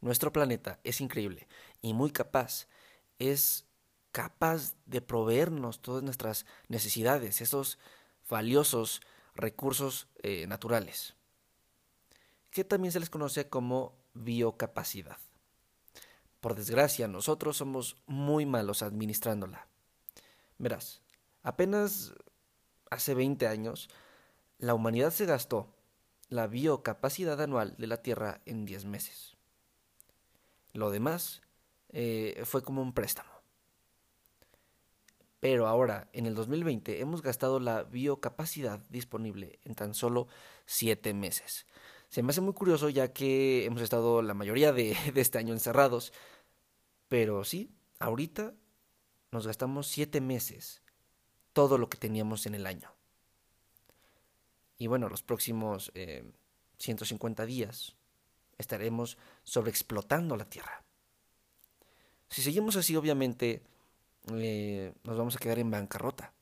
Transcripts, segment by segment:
nuestro planeta es increíble y muy capaz. Es capaz de proveernos todas nuestras necesidades, esos valiosos recursos eh, naturales, que también se les conoce como biocapacidad. Por desgracia, nosotros somos muy malos administrándola. Verás, apenas hace 20 años, la humanidad se gastó la biocapacidad anual de la Tierra en 10 meses. Lo demás eh, fue como un préstamo. Pero ahora, en el 2020, hemos gastado la biocapacidad disponible en tan solo 7 meses. Se me hace muy curioso ya que hemos estado la mayoría de, este año encerrados. Pero sí, ahorita nos gastamos 7 meses todo lo que teníamos en el año. Y bueno, los próximos 150 eh, días estaremos sobreexplotando la Tierra. Si seguimos así, obviamente eh, nos vamos a quedar en bancarrota.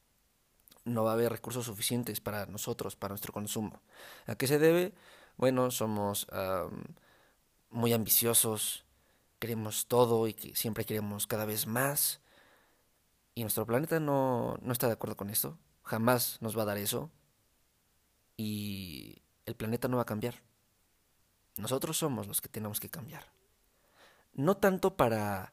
No va a haber recursos suficientes para nosotros, para nuestro consumo. ¿A qué se debe? Bueno, somos muy ambiciosos, queremos todo y que siempre queremos cada vez más. Y nuestro planeta no, no está de acuerdo con esto. Jamás nos va a dar eso. Y el planeta no va a cambiar. Nosotros somos los que tenemos que cambiar. No tanto para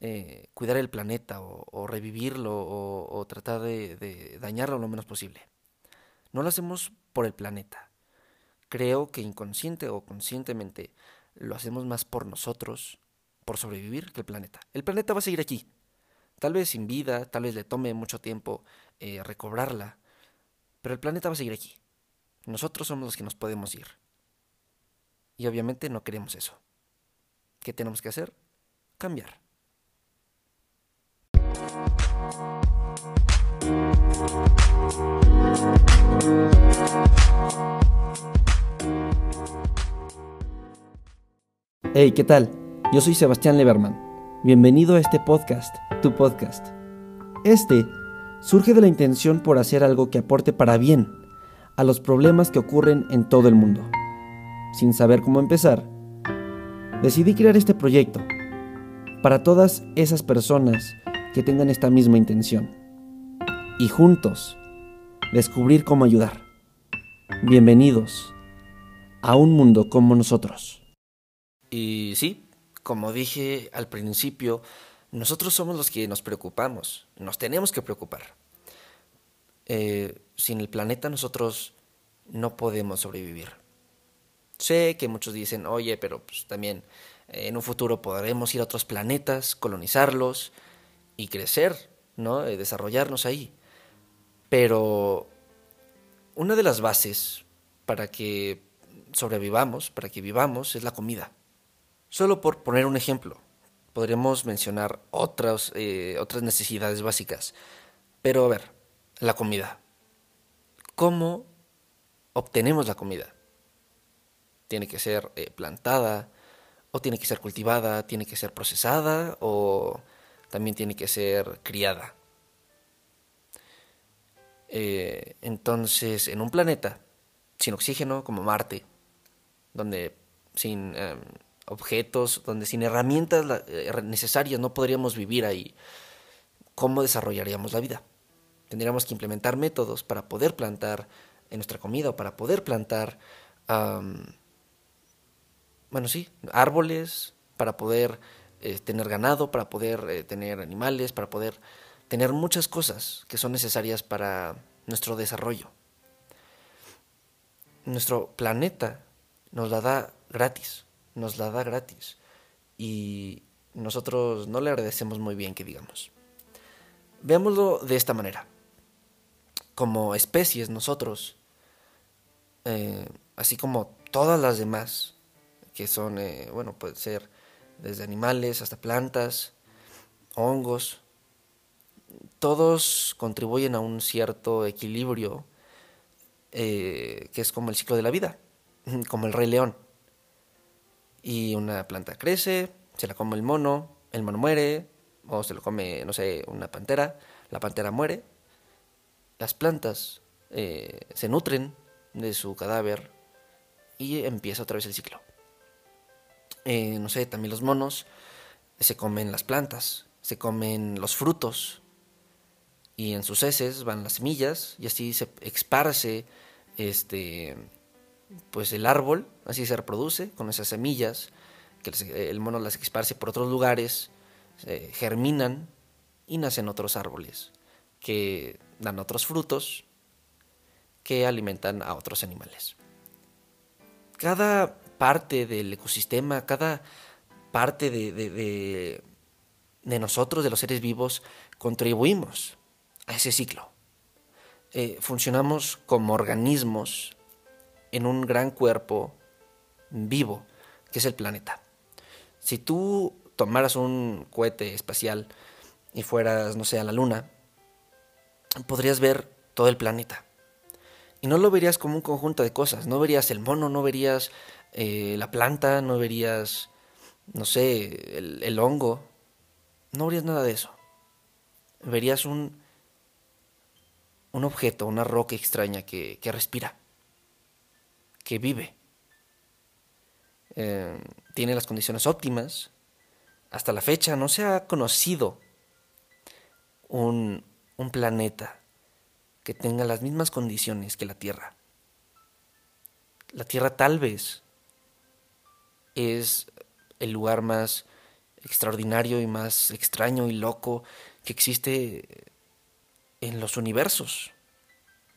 eh, cuidar el planeta o, revivirlo o, tratar de, dañarlo lo menos posible. No lo hacemos por el planeta. Creo que inconsciente o conscientemente lo hacemos más por nosotros, por sobrevivir, que el planeta. El planeta va a seguir aquí. Tal vez sin vida, tal vez le tome mucho tiempo eh, recobrarla, pero el planeta va a seguir aquí. Nosotros somos los que nos podemos ir. Y obviamente no queremos eso. ¿Qué tenemos que hacer? Cambiar. Hey, ¿qué tal? Yo soy Sebastián Leberman. Bienvenido a este podcast, tu podcast. Este surge de la intención por hacer algo que aporte para bien a los problemas que ocurren en todo el mundo. Sin saber cómo empezar, decidí crear este proyecto para todas esas personas que tengan esta misma intención y juntos descubrir cómo ayudar. Bienvenidos a un mundo como nosotros. Y sí, como dije al principio, nosotros somos los que nos preocupamos, nos tenemos que preocupar. Eh, sin el planeta nosotros no podemos sobrevivir. Sé que muchos dicen, oye, pero pues también en un futuro podremos ir a otros planetas, colonizarlos, y crecer, ¿no? Eh, desarrollarnos ahí. Pero una de las bases para que sobrevivamos, para que vivamos, es la comida. Solo por poner un ejemplo, podremos mencionar otras, eh, otras necesidades básicas. Pero a ver, la comida. ¿Cómo obtenemos la comida? Tiene que ser eh, plantada, o tiene que ser cultivada, tiene que ser procesada, o también tiene que ser criada. Eh, entonces, en un planeta sin oxígeno como Marte, donde sin em, objetos, donde sin herramientas eh, necesarias no podríamos vivir ahí, ¿cómo desarrollaríamos la vida? Tendríamos que implementar métodos para poder plantar en nuestra comida o para poder plantar, bueno, sí, árboles, para poder eh, tener ganado, para poder eh, tener animales, para poder tener muchas cosas que son necesarias para nuestro desarrollo. Nuestro planeta nos la da gratis, nos la da gratis. Y nosotros no le agradecemos muy bien que digamos. Veámoslo de esta manera. Como especies nosotros, eh, así como todas las demás, que son, bueno, puede ser desde animales hasta plantas, hongos, todos contribuyen a un cierto equilibrio eh, que es como el ciclo de la vida, como el rey león. Y una planta crece, se la come el mono, el mono muere, o se lo come, no sé, una pantera, la pantera muere. Las plantas eh, se nutren de su cadáver y empieza otra vez el ciclo. Eh, no sé, también los monos se comen las plantas, se comen los frutos y en sus heces van las semillas y así se esparce este pues el árbol, así se reproduce con esas semillas que el mono las esparce por otros lugares, germinan y nacen otros árboles que dan otros frutos que alimentan a otros animales. Cada parte del ecosistema, cada parte de, nosotros, de los seres vivos, contribuimos a ese ciclo. Eh, funcionamos como organismos en un gran cuerpo vivo, que es el planeta. Si tú tomaras un cohete espacial y fueras, no sé, a la Luna, podrías ver todo el planeta. Y no lo verías como un conjunto de cosas. No verías el mono, no verías eh, la planta, no verías, no sé, el, hongo. No verías nada de eso. Verías un, un objeto, una roca extraña que, respira, que vive. Eh, tiene las condiciones óptimas. Hasta la fecha no se ha conocido un, un planeta que tenga las mismas condiciones que la Tierra. La Tierra tal vez es el lugar más extraordinario y más extraño y loco que existe en los universos,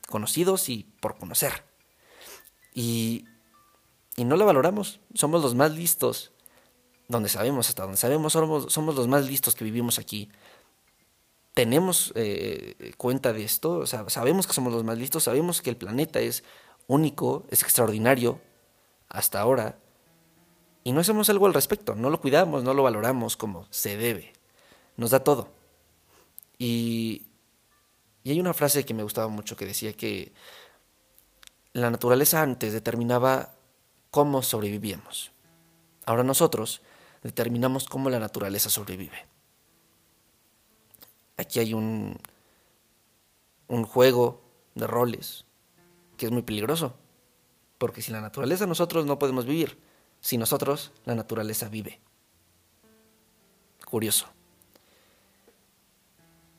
conocidos y por conocer. Y, y no la valoramos, somos los más listos, donde sabemos, hasta donde sabemos, somos, somos los más listos que vivimos aquí tenemos eh, cuenta de esto, sabemos que somos los más listos, sabemos que el planeta es único, es extraordinario hasta ahora, y no hacemos algo al respecto, no lo cuidamos, no lo valoramos como se debe, nos da todo. Y, y hay una frase que me gustaba mucho que decía que la naturaleza antes determinaba cómo sobrevivíamos. Ahora nosotros determinamos cómo la naturaleza sobrevive aquí hay un, un juego de roles que es muy peligroso. Porque sin la naturaleza nosotros no podemos vivir. Sin nosotros la naturaleza vive. Curioso.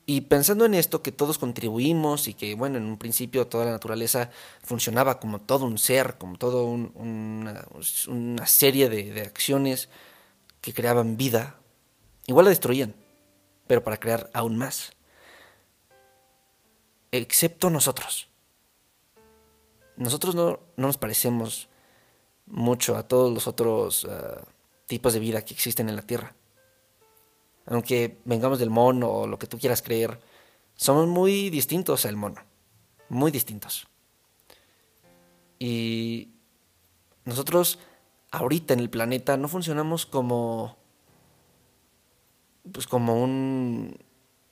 Y pensando en esto, que todos contribuimos y que, bueno, en un principio toda la naturaleza funcionaba como todo un ser, como todo una, serie de, de acciones que creaban vida, igual la destruían pero para crear aún más. Excepto nosotros. Nosotros no, nos parecemos mucho a todos los otros ah, tipos de vida que existen en la Tierra. Aunque vengamos del mono o lo que tú quieras creer, somos muy distintos al mono. Muy distintos. Y nosotros ahorita en el planeta no funcionamos como pues como un,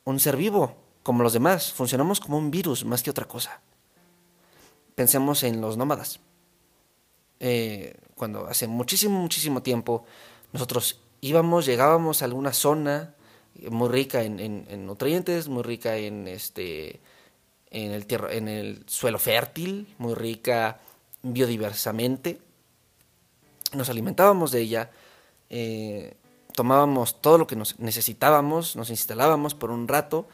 un ser vivo, como los demás. Funcionamos como un virus más que otra cosa. Pensemos en los nómadas. Eh, cuando hace muchísimo, muchísimo tiempo nosotros íbamos, llegábamos a alguna zona muy rica en, en, nutrientes, muy rica en este en el suelo fértil, muy rica biodiversamente. Nos alimentábamos de ella. Eh, tomábamos todo lo que nos necesitábamos, nos instalábamos por un rato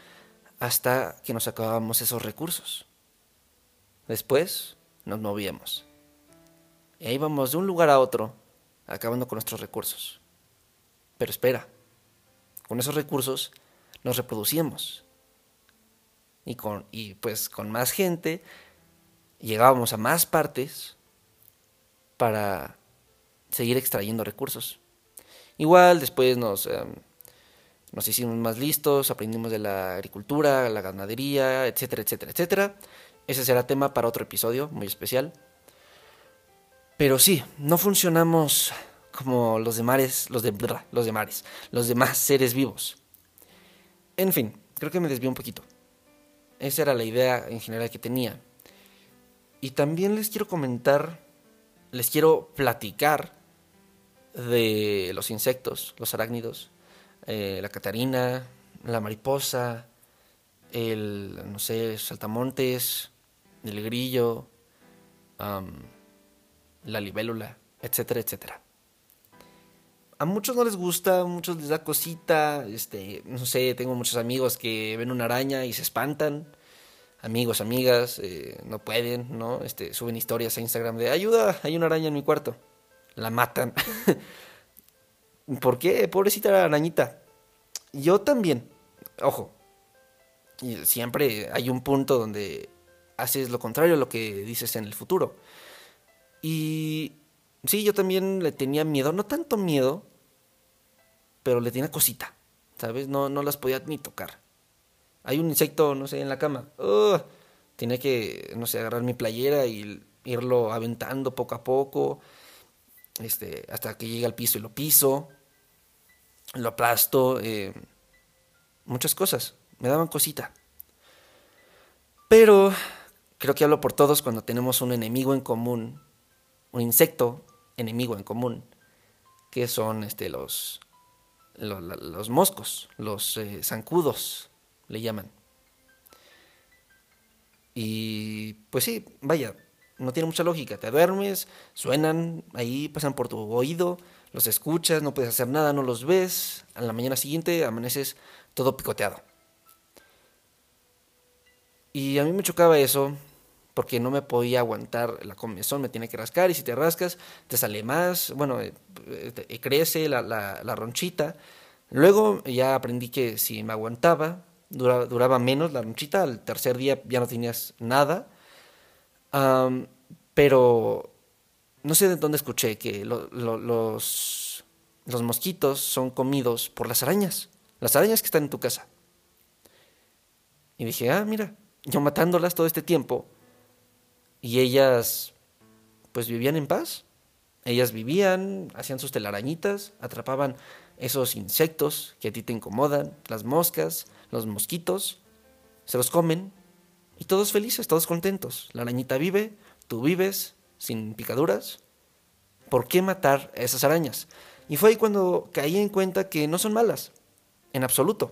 hasta que nos acabábamos esos recursos. Después nos movíamos. Y íbamos de un lugar a otro, acabando con nuestros recursos. Pero espera, con esos recursos nos reproducíamos. Y, con, y pues con más gente llegábamos a más partes para seguir extrayendo recursos. Igual después nos, em, nos hicimos más listos, aprendimos de la agricultura, la ganadería, etcétera, etcétera, etcétera. Ese será tema para otro episodio muy especial. Pero sí, no funcionamos como los demás, los de los de mares, los demás seres vivos. En fin, creo que me desvió un poquito. Esa era la idea en general que tenía. Y también les quiero comentar, les quiero platicar de los insectos, los arácnidos, eh, la catarina, la mariposa, el, no sé, saltamontes, el grillo, la libélula, etcétera, etcétera. a muchos no les gusta, a muchos les da cosita, este, no sé, tengo muchos amigos que ven una araña y se espantan, amigos, amigas, eh, no pueden, ¿no? Este, suben historias a Instagram de ayuda, hay una araña en mi cuarto, la matan. ¿Por qué? Pobrecita la arañita. Yo también, ojo, siempre hay un punto donde haces lo contrario a lo que dices en el futuro. Y sí, yo también le tenía miedo, no tanto miedo, pero le tenía cosita, ¿sabes? No, no las podía ni tocar. Hay un insecto, no sé, en la cama. Oh, tenía que, no sé, agarrar mi playera y irlo aventando poco a poco, este, hasta que llegue al piso y lo piso, lo aplasto, eh, muchas cosas. Me daban cosita. Pero creo que hablo por todos cuando tenemos un enemigo en común un insecto enemigo en común, que son este, los, los, moscos, los eh, zancudos, le llaman. Y pues sí, vaya, no tiene mucha lógica. Te duermes, suenan ahí, pasan por tu oído, los escuchas, no puedes hacer nada, no los ves. A la mañana siguiente amaneces todo picoteado. Y a mí me chocaba eso porque no me podía aguantar la comezón, me tiene que rascar y si te rascas te sale más, bueno, eh, eh, crece la, la, ronchita. Luego ya aprendí que si me aguantaba, duraba, menos la ronchita, al tercer día ya no tenías nada. pero no sé de dónde escuché que los, los mosquitos son comidos por las arañas, las arañas que están en tu casa. Y dije, ah, mira, yo matándolas todo este tiempo, y ellas pues vivían en paz. Ellas vivían, hacían sus telarañitas, atrapaban esos insectos que a ti te incomodan, las moscas, los mosquitos, se los comen y todos felices, todos contentos. La arañita vive, tú vives, sin picaduras. ¿Por qué matar a esas arañas? Y fue ahí cuando caí en cuenta que no son malas, en absoluto.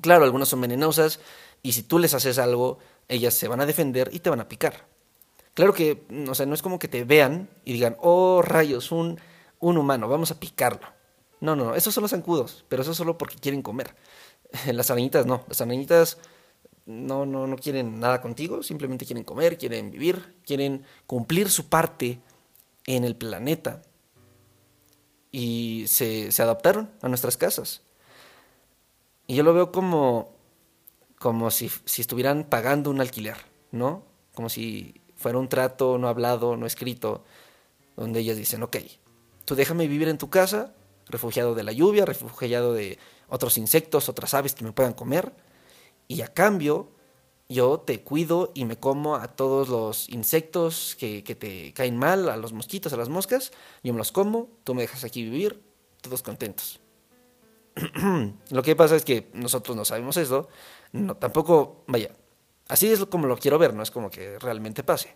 Claro, algunas son venenosas y si tú les haces algo, ellas se van a defender y te van a picar. Claro que, o sea, no es como que te vean y digan, oh rayos, un, un humano, vamos a picarlo. No, no, no, esos son los zancudos, pero eso solo porque quieren comer. Las arañitas no, las arañitas no, no, no quieren nada contigo, simplemente quieren comer, quieren vivir, quieren cumplir su parte en el planeta. Y se, se adaptaron a nuestras casas. Y yo lo veo como, como si, si estuvieran pagando un alquiler, ¿no? Como si fuera un trato no hablado, no escrito, donde ellas dicen, ok, tú déjame vivir en tu casa, refugiado de la lluvia, refugiado de otros insectos, otras aves que me puedan comer, y a cambio yo te cuido y me como a todos los insectos que, que te caen mal, a los mosquitos, a las moscas, yo me los como, tú me dejas aquí vivir, todos contentos. lo que pasa es que nosotros no sabemos eso, no, tampoco, vaya, Así es como lo quiero ver, no es como que realmente pase.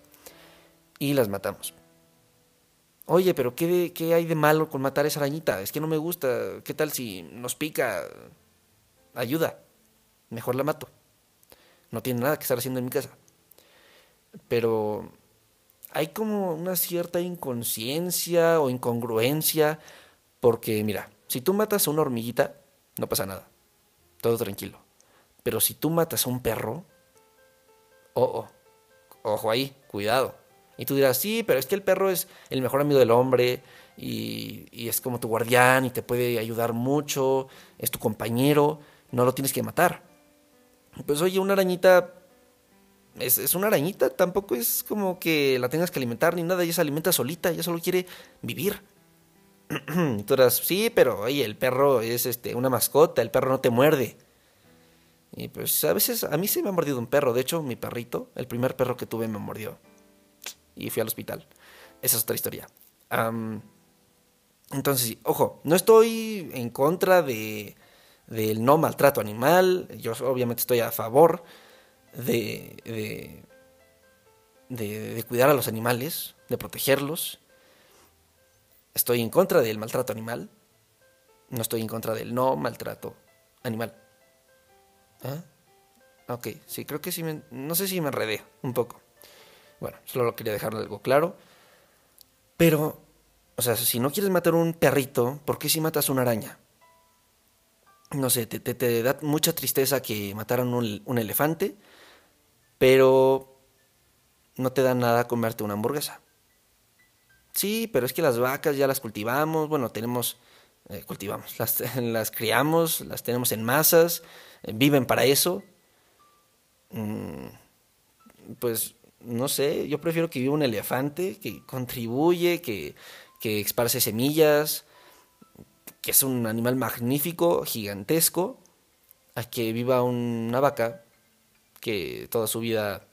Y las matamos. Oye, pero ¿qué, ¿qué, hay de malo con matar a esa arañita? Es que no me gusta. ¿Qué tal si nos pica? Ayuda. Mejor la mato. No tiene nada que estar haciendo en mi casa. Pero hay como una cierta inconsciencia o incongruencia. Porque, mira, si tú matas a una hormiguita, no pasa nada. Todo tranquilo. Pero si tú matas a un perro, oh, oh, ojo ahí, cuidado. Y tú dirás, sí, pero es que el perro es el mejor amigo del hombre y, es como tu guardián y te puede ayudar mucho, es tu compañero, no lo tienes que matar. Pues oye, una arañita es, es, una arañita, tampoco es como que la tengas que alimentar ni nada, ella se alimenta solita, ella solo quiere vivir. y tú dirás, sí, pero oye, el perro es este, una mascota, el perro no te muerde. Y pues a veces a mí sí me ha mordido un perro. De hecho, mi perrito, el primer perro que tuve me mordió. Y fui al hospital. Esa es otra historia. entonces, ojo, no estoy en contra de del no maltrato animal. Yo obviamente estoy a favor de, de, de, de cuidar a los animales, de protegerlos. Estoy en contra del maltrato animal. No estoy en contra del no maltrato animal. ¿Ah? Ok, sí, creo que sí. No sé si me enredé un poco. Bueno, solo lo quería dejar algo claro. Pero O sea, si no quieres matar un perrito, ¿por qué si matas una araña? No sé, te, da mucha tristeza que mataran un, elefante, pero no te da nada comerte una hamburguesa. Sí, pero es que las vacas ya las cultivamos, bueno, tenemos, eh, cultivamos, las, las, criamos, las tenemos en masas, eh, viven para eso. Mm, pues no sé, yo prefiero que viva un elefante que contribuye, que, que esparce semillas, que es un animal magnífico, gigantesco, a que viva una vaca que toda su vida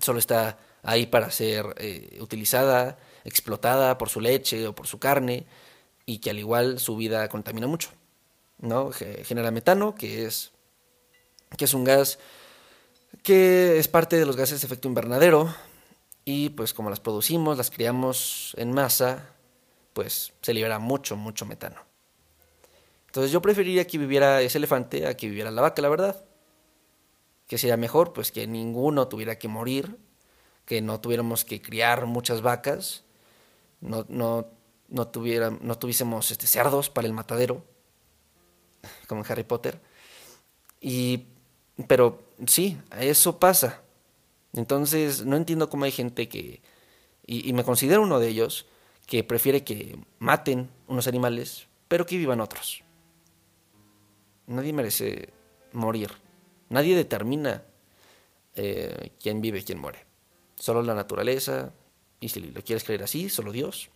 solo está ahí para ser eh, utilizada, explotada por su leche o por su carne, y que al igual su vida contamina mucho. ¿No? Genera metano, que es, que es un gas que es parte de los gases de efecto invernadero, y pues como las producimos, las criamos en masa, pues se libera mucho, mucho metano. Entonces yo preferiría que viviera ese elefante a que viviera la vaca, la verdad. Que sería mejor, pues que ninguno tuviera que morir, que no tuviéramos que criar muchas vacas, no, no, no, tuviera, no tuviésemos este, cerdos para el matadero, como en Harry Potter. Y, pero sí, eso pasa. Entonces, no entiendo cómo hay gente que, y, me considero uno de ellos, que prefiere que maten unos animales, pero que vivan otros. Nadie merece morir. Nadie determina eh, quién vive y quién muere. Solo la naturaleza, y si lo quieres creer así, solo Dios.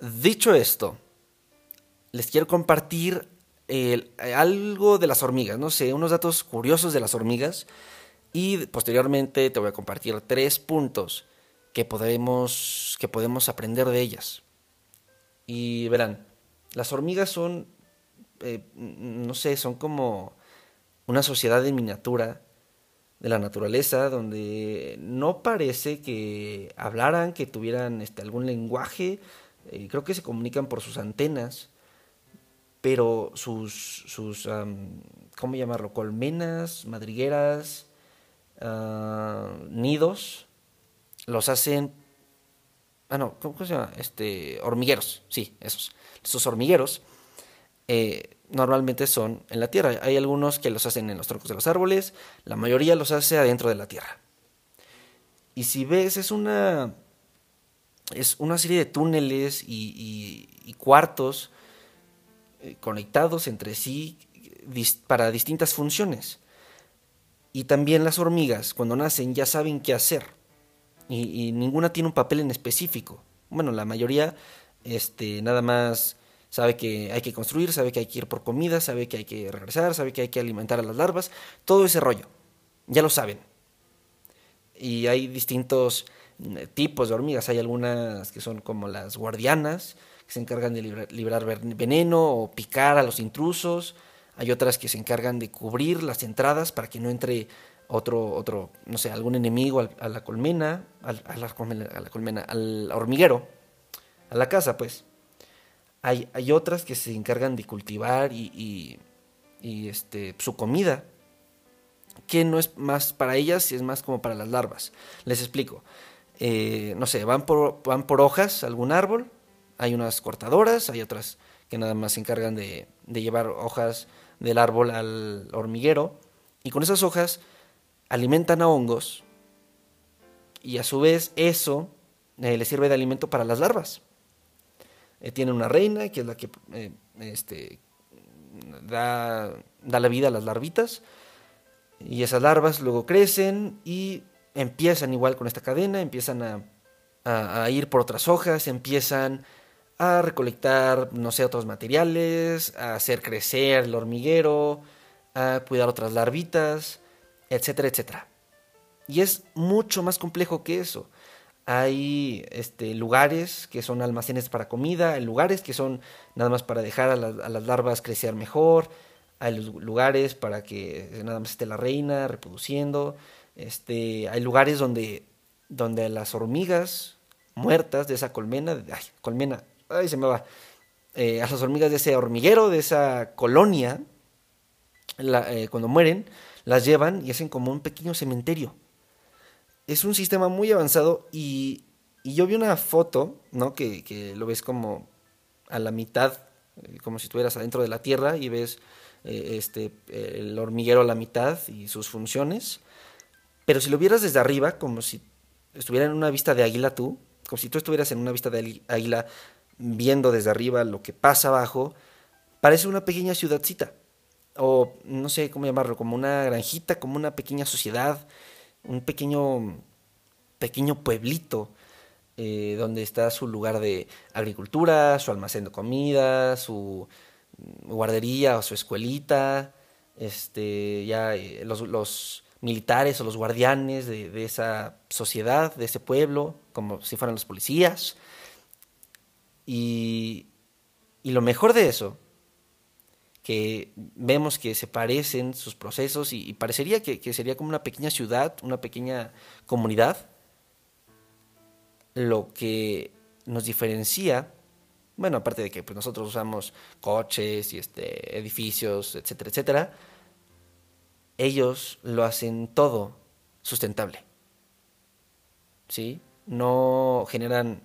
Dicho esto, les quiero compartir algo de las hormigas, no sé, unos datos curiosos de las hormigas. Y posteriormente te voy a compartir tres puntos que podemos, que podemos aprender de ellas. Y verán, las hormigas son, eh, no sé, son como una sociedad de miniatura de la naturaleza donde no parece que hablaran, que tuvieran este, algún lenguaje, eh, creo que se comunican por sus antenas, pero sus, sus ¿cómo llamarlo? Colmenas, madrigueras, Ah, nidos los hacen ah no cómo se llama este hormigueros sí esos esos hormigueros eh, normalmente son en la tierra. Hay algunos que los hacen en los troncos de los árboles la mayoría los hace adentro de la tierra. Y si ves es una es una serie de túneles y, cuartos conectados entre sí para distintas funciones y también las hormigas, cuando nacen, ya saben qué hacer. Y, ninguna tiene un papel en específico. Bueno, la mayoría este, nada más sabe que hay que construir, sabe que hay que ir por comida, sabe que hay que regresar, sabe que hay que alimentar a las larvas. Todo ese rollo. Ya lo saben. Y hay distintos eh, tipos de hormigas. Hay algunas que son como las guardianas, que se encargan de librar veneno o picar a los intrusos hay otras que se encargan de cubrir las entradas para que no entre otro, otro no sé, algún enemigo a la colmena, a la colmena, al hormiguero, a la casa, pues. Hay, hay otras que se encargan de cultivar y, y, este, su comida, que no es más para ellas, es más como para las larvas. Les explico. Eh, no sé, van por, van por hojas algún árbol, hay unas cortadoras, hay otras que nada más se encargan de, de llevar hojas del árbol al hormiguero y con esas hojas alimentan a hongos y a su vez eso eh, le sirve de alimento para las larvas. Eh, tiene una reina que es la que eh, este, da, da, la vida a las larvitas y esas larvas luego crecen y empiezan igual con esta cadena, empiezan a, a, a ir por otras hojas, empiezan a recolectar, no sé, otros materiales, a hacer crecer el hormiguero, a cuidar otras larvitas, etcétera, etcétera. Y es mucho más complejo que eso. Hay este, lugares que son almacenes para comida, hay lugares que son nada más para dejar a, las larvas crecer mejor, hay lugares para que nada más esté la reina reproduciendo, este, hay lugares donde, donde las hormigas muertas de esa colmena, ay, colmena, ay, se me va, eh, a las hormigas de ese hormiguero, de esa colonia, eh, cuando mueren, las llevan y hacen como un pequeño cementerio. Es un sistema muy avanzado y Y yo vi una foto, ¿no? Que, que lo ves como a la mitad, eh, como si estuvieras adentro de la tierra y ves eh, este, el hormiguero a la mitad y sus funciones. Pero si lo vieras desde arriba, como si estuviera en una vista de águila tú, como si tú estuvieras en una vista de águila viendo desde arriba lo que pasa abajo, parece una pequeña ciudadcita. O no sé cómo llamarlo, como una granjita, como una pequeña sociedad, un pequeño, pequeño pueblito eh, donde está su lugar de agricultura, su almacén de comida, su guardería o su escuelita, este, ya eh, los, los, militares o los guardianes de, esa sociedad, de ese pueblo, como si fueran los policías. Y, y lo mejor de eso, que vemos que se parecen sus procesos y, y parecería que, que sería como una pequeña ciudad, una pequeña comunidad, lo que nos diferencia, bueno, aparte de que pues, nosotros usamos coches y este, edificios, etcétera, etcétera, ellos lo hacen todo sustentable. ¿Sí? No generan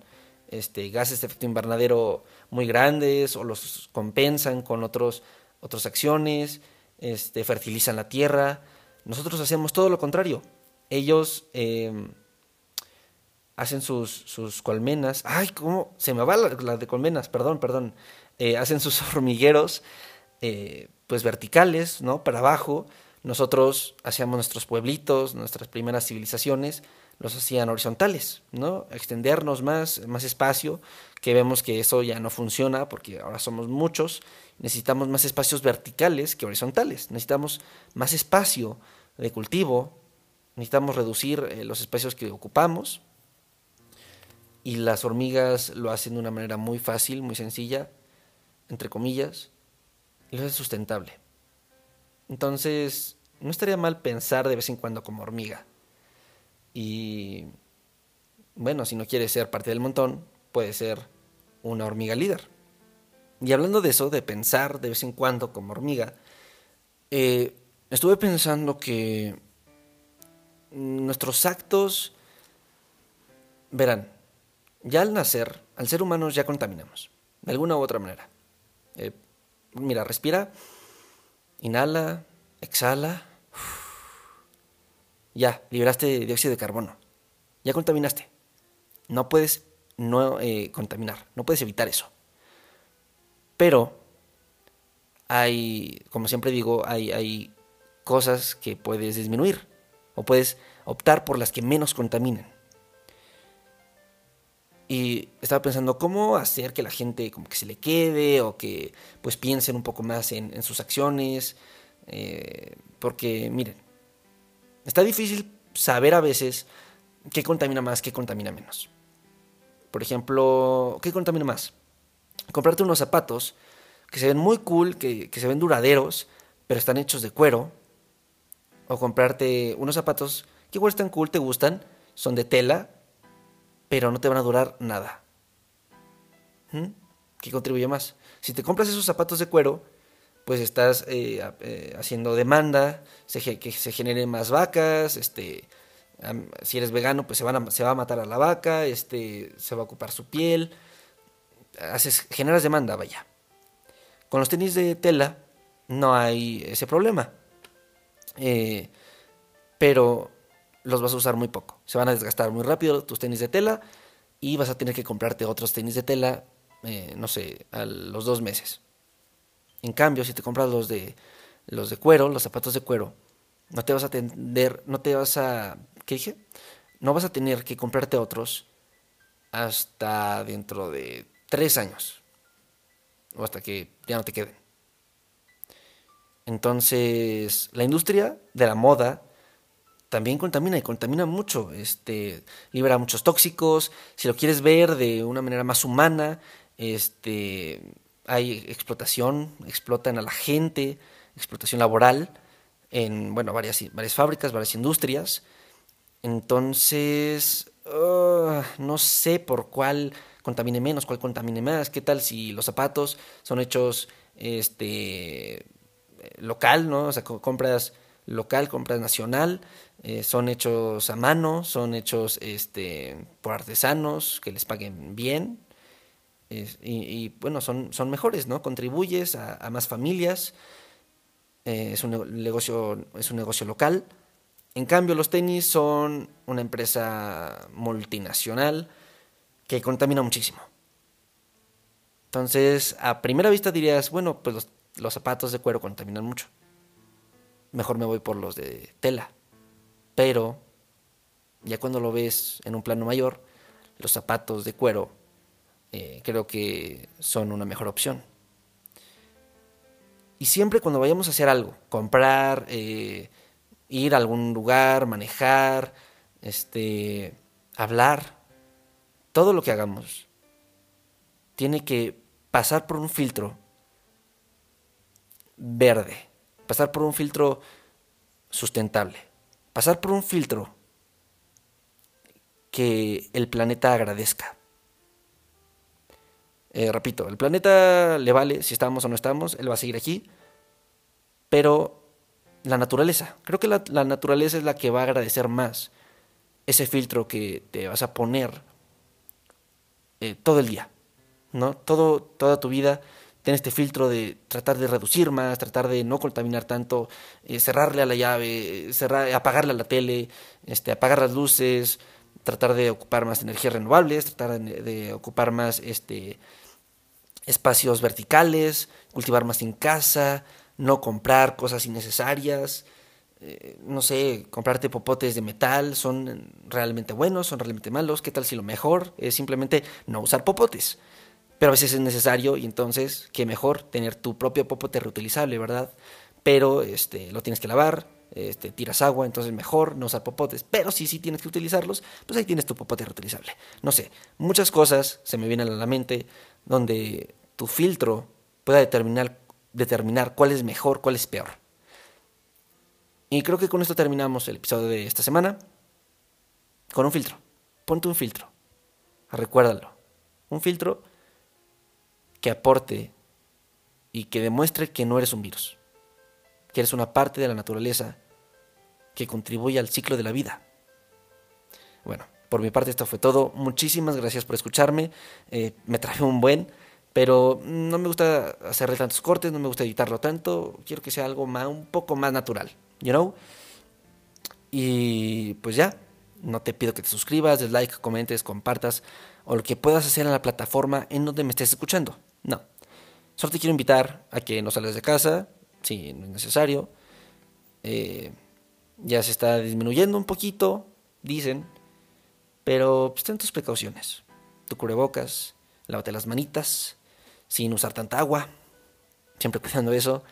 este, gases de efecto invernadero muy grandes o los compensan con otros, otras acciones, este, fertilizan la tierra. Nosotros hacemos todo lo contrario. Ellos eh, hacen sus, sus colmenas. Ay, ¿cómo? Se me va la, de colmenas, perdón, perdón. Eh, hacen sus hormigueros, eh, pues verticales, ¿no? Para abajo. Nosotros hacíamos nuestros pueblitos, nuestras primeras civilizaciones, los hacían horizontales, ¿no? Extendernos más, más espacio, que vemos que eso ya no funciona porque ahora somos muchos. Necesitamos más espacios verticales que horizontales. Necesitamos más espacio de cultivo. Necesitamos reducir eh, los espacios que ocupamos y las hormigas lo hacen de una manera muy fácil, muy sencilla, entre comillas, y lo hacen sustentable. Entonces, no estaría mal pensar de vez en cuando como hormiga. Y bueno, si no quieres ser parte del montón, puede ser una hormiga líder. Y hablando de eso, de pensar de vez en cuando como hormiga, eh, estuve pensando que nuestros actos, verán, ya al nacer, al ser humano ya contaminamos, de alguna u otra manera. Eh, mira, respira, inhala, exhala. Ya, liberaste dióxido de carbono. Ya contaminaste. No puedes no eh, contaminar, no puedes evitar eso. Pero hay, como siempre digo, hay, hay cosas que puedes disminuir o puedes optar por las que menos contaminen. Y estaba pensando cómo hacer que la gente como que se le quede o que pues piensen un poco más en, sus acciones. Eh, porque miren, está difícil saber a veces qué contamina más, qué contamina menos. Por ejemplo, ¿qué contamina más? Comprarte unos zapatos que se ven muy cool, que, que se ven duraderos, pero están hechos de cuero. O comprarte unos zapatos que igual están cool, te gustan, son de tela, pero no te van a durar nada. ¿Mm? ¿Qué contribuye más? Si te compras esos zapatos de cuero, pues estás eh, eh, haciendo demanda, que se generen más vacas, este, si eres vegano, pues se, se va a matar a la vaca, este, se va a ocupar su piel, haces, generas demanda, vaya. Con los tenis de tela no hay ese problema, eh, pero los vas a usar muy poco. Se van a desgastar muy rápido tus tenis de tela y vas a tener que comprarte otros tenis de tela, eh, no sé, a los dos meses. En cambio, si te compras los de los de cuero, los zapatos de cuero, no te vas a tener, no te vas a, ¿qué dije? No vas a tener que comprarte otros hasta dentro de tres años o hasta que ya no te queden. Entonces, la industria de la moda también contamina y contamina mucho, este, libera muchos tóxicos, si lo quieres ver de una manera más humana, este, hay explotación, explotan a la gente, explotación laboral en, bueno, varias, varias fábricas, varias industrias, entonces, uh, no sé por cuál contamine menos, cuál contamine más, qué tal si los zapatos son hechos, este, local, ¿no? O sea, compras local, compras nacional, eh, son hechos a mano, son hechos este, por artesanos que les paguen bien. y, bueno, son, son mejores, ¿no? Contribuyes a, más familias, eh, es, un negocio, es un negocio local. En cambio, los tenis son una empresa multinacional que contamina muchísimo. Entonces, a primera vista dirías, bueno, pues los, los zapatos de cuero contaminan mucho. Mejor me voy por los de tela. Pero, ya cuando lo ves en un plano mayor, los zapatos de cuero eh, creo que son una mejor opción. Y siempre cuando vayamos a hacer algo, comprar, eh, ir a algún lugar, manejar, este, hablar, todo lo que hagamos tiene que pasar por un filtro verde, pasar por un filtro sustentable, pasar por un filtro que el planeta agradezca. Eh, repito, el planeta le vale si estamos o no estamos, él va a seguir aquí, pero la naturaleza, creo que la, naturaleza es la que va a agradecer más ese filtro que te vas a poner eh, todo el día, ¿no? Todo, toda tu vida ten este filtro de tratar de reducir más, tratar de no contaminar tanto, eh, cerrarle a la llave, cerrar, apagarle a la tele, este, apagar las luces, tratar de ocupar más energías renovables, tratar de, ocupar más este, espacios verticales, cultivar más en casa, no comprar cosas innecesarias, eh, no sé, comprarte popotes de metal, son realmente buenos, son realmente malos, ¿qué tal si lo mejor es simplemente no usar popotes? Pero a veces es necesario y entonces, qué mejor tener tu propio popote reutilizable, ¿verdad? Pero este, lo tienes que lavar, este, tiras agua, entonces mejor no usar popotes. Pero si sí tienes que utilizarlos, pues ahí tienes tu popote reutilizable. No sé, muchas cosas se me vienen a la mente donde tu filtro pueda determinar, determinar cuál es mejor, cuál es peor. Y creo que con esto terminamos el episodio de esta semana. Con un filtro. Ponte un filtro. Recuérdalo. Un filtro que aporte y que demuestre que no eres un virus que eres una parte de la naturaleza que contribuye al ciclo de la vida. Bueno, por mi parte esto fue todo. Muchísimas gracias por escucharme. Eh, me traje un buen, pero no me gusta hacerle tantos cortes, no me gusta editarlo tanto. Quiero que sea algo más, un poco más natural, you know. Y pues ya, no te pido que te suscribas, des like, comentes, compartas o lo que puedas hacer en la plataforma en donde me estés escuchando. No. Solo te quiero invitar a que no salgas de casa, si no es necesario. Eh, ya se está disminuyendo un poquito, dicen, pero pues, ten tus precauciones. Tu cubrebocas, lávate las manitas, sin usar tanta agua, siempre cuidando eso.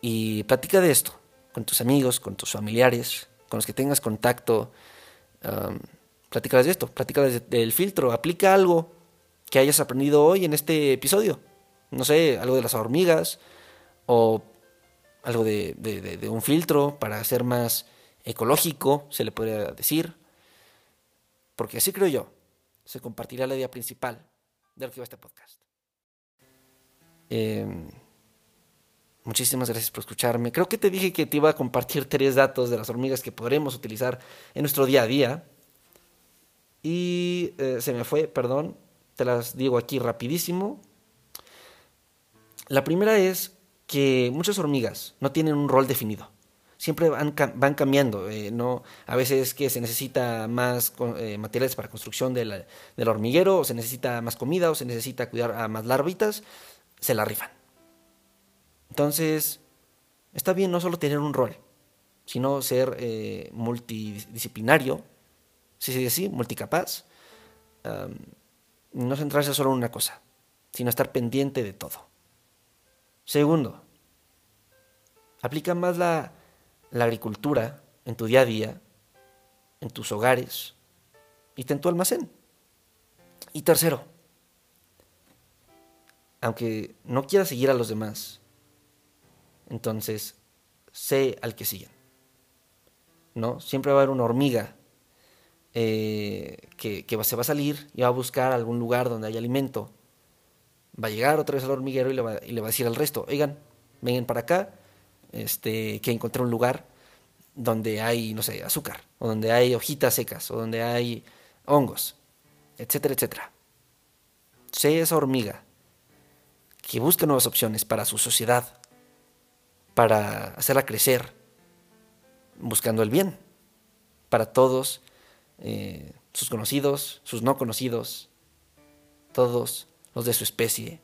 Y platica de esto con tus amigos, con tus familiares, con los que tengas contacto. Um, de esto, platica del filtro, aplica algo que hayas aprendido hoy en este episodio. No sé, algo de las hormigas, o algo de, un filtro para ser más ecológico, se le podría decir. Porque así creo yo, se compartirá la idea principal de lo que va este podcast. Em, muchísimas gracias por escucharme. Creo que te dije que te iba a compartir tres datos de las hormigas que podremos utilizar en nuestro día a día. Y eh, se me fue, perdón. Te las digo aquí rapidísimo. La primera es que muchas hormigas no tienen un rol definido. Siempre van, van cambiando. Eh, no, a veces que se necesita más eh, materiales para construcción del hormiguero, o se necesita más comida, o se necesita cuidar a más larvitas, se la rifan. Entonces, está bien no solo tener un rol, sino ser eh, multidisciplinario, si se dice así, multicapaz. No centrarse solo en una cosa, sino estar pendiente de todo. Segundo, aplica más la, agricultura en tu día a día, en tus hogares y en tu almacén. Y tercero, aunque no quieras seguir a los demás, entonces sé al que siguen. ¿No? Siempre va a haber una hormiga eh, que, se va a salir y va a buscar algún lugar donde haya alimento va a llegar otra vez al hormiguero y le va, a decir al resto, oigan, vengan para acá, este, que encontrar un lugar donde hay, no sé, azúcar, o donde hay hojitas secas, o donde hay hongos, etcétera, etcétera. Sé esa hormiga que busca nuevas opciones para su sociedad, para hacerla crecer, buscando el bien para todos eh, sus conocidos, sus no conocidos, todos los de su especie,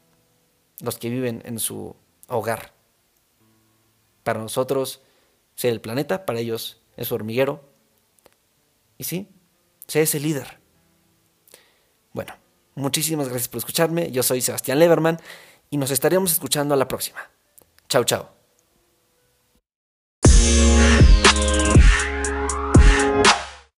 los que viven en su hogar. Para nosotros, ser el planeta, para ellos es su hormiguero. Y sí, sé ese líder. Bueno, muchísimas gracias por escucharme. Yo soy Sebastián Leverman y nos estaremos escuchando a la próxima. Chao, chao.